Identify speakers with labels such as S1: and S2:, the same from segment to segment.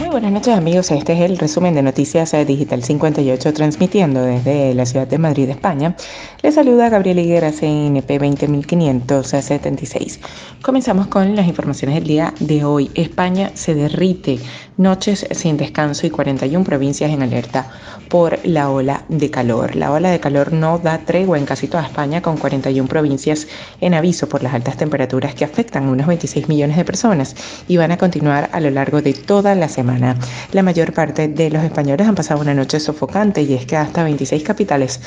S1: Muy buenas noches amigos, este es el resumen de Noticias Digital 58 transmitiendo desde la ciudad de Madrid, España. Les saluda Gabriel Higuera, CNP 20576. Comenzamos con las informaciones del día de hoy. España se derrite, noches sin descanso y 41 provincias en alerta por la ola de calor. La ola de calor no da tregua en casi toda España con 41 provincias en aviso por las altas temperaturas que afectan a unos 26 millones de personas y van a continuar a lo largo de toda la semana. La mayor parte de los españoles han pasado una noche sofocante y es que hasta 26 capitales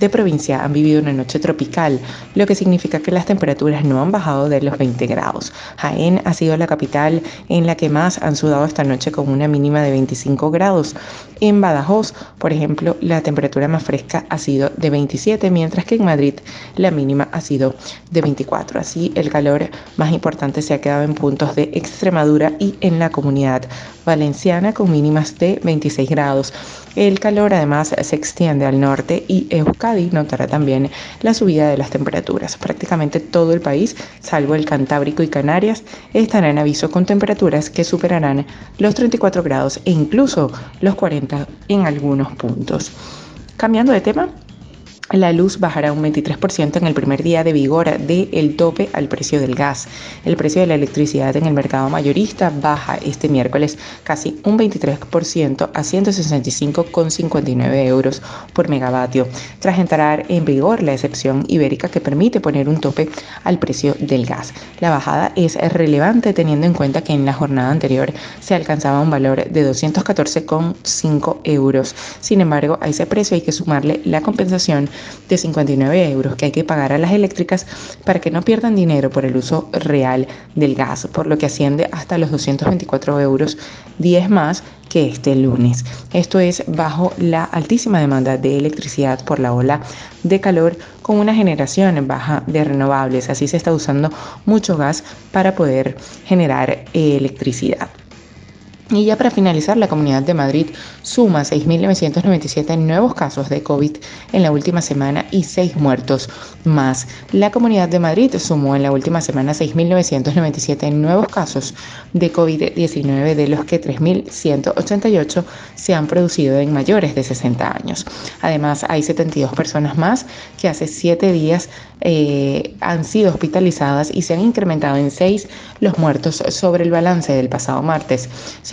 S1: de provincia han vivido una noche tropical, lo que significa que las temperaturas no han bajado de los 20 grados. Jaén ha sido la capital en la que más han sudado esta noche con una mínima de 25 grados. En Badajoz, por ejemplo, la temperatura más fresca ha sido de 27, mientras que en Madrid la mínima ha sido de 24. Así, el calor más importante se ha quedado en puntos de Extremadura y en la comunidad valenciana con mínimas de 26 grados. El calor además se extiende al norte y Euskadi notará también la subida de las temperaturas. Prácticamente todo el país, salvo el Cantábrico y Canarias, estará en aviso con temperaturas que superarán los 34 grados e incluso los 40 en algunos puntos. Cambiando de tema, la luz bajará un 23% en el primer día de vigor del tope al precio del gas. El precio de la electricidad en el mercado mayorista baja este miércoles casi un 23% a 165,59 euros por megavatio, tras entrar en vigor la excepción ibérica que permite poner un tope al precio del gas. La bajada es relevante teniendo en cuenta que en la jornada anterior se alcanzaba un valor de 214,5 euros. Sin embargo, a ese precio hay que sumarle la compensación de 59 euros que hay que pagar a las eléctricas para que no pierdan dinero por el uso real del gas, por lo que asciende hasta los 224 euros 10 más que este lunes. Esto es bajo la altísima demanda de electricidad por la ola de calor con una generación baja de renovables. Así se está usando mucho gas para poder generar electricidad. Y ya para finalizar, la Comunidad de Madrid suma 6.997 nuevos casos de COVID en la última semana y 6 muertos más. La Comunidad de Madrid sumó en la última semana 6.997 nuevos casos de COVID-19, de los que 3.188 se han producido en mayores de 60 años. Además, hay 72 personas más que hace 7 días eh, han sido hospitalizadas y se han incrementado en 6 los muertos sobre el balance del pasado martes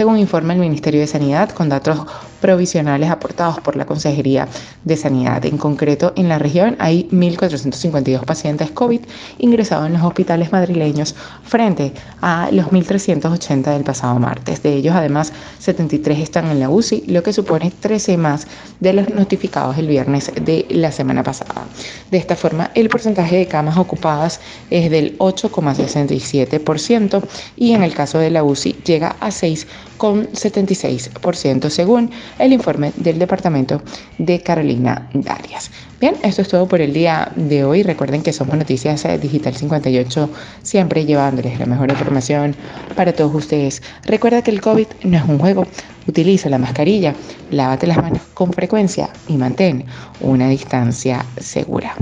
S1: según informa el Ministerio de Sanidad con datos provisionales aportados por la Consejería de Sanidad. En concreto, en la región hay 1.452 pacientes COVID ingresados en los hospitales madrileños frente a los 1.380 del pasado martes. De ellos, además, 73 están en la UCI, lo que supone 13 más de los notificados el viernes de la semana pasada. De esta forma, el porcentaje de camas ocupadas es del 8,67% y en el caso de la UCI llega a 6 con 76% según el informe del Departamento de Carolina Darias. Bien, esto es todo por el día de hoy. Recuerden que somos Noticias Digital 58, siempre llevándoles la mejor información para todos ustedes. Recuerda que el COVID no es un juego. Utiliza la mascarilla, lávate las manos con frecuencia y mantén una distancia segura.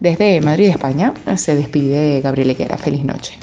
S1: Desde Madrid, España, se despide Gabriel Higuera. Feliz noche.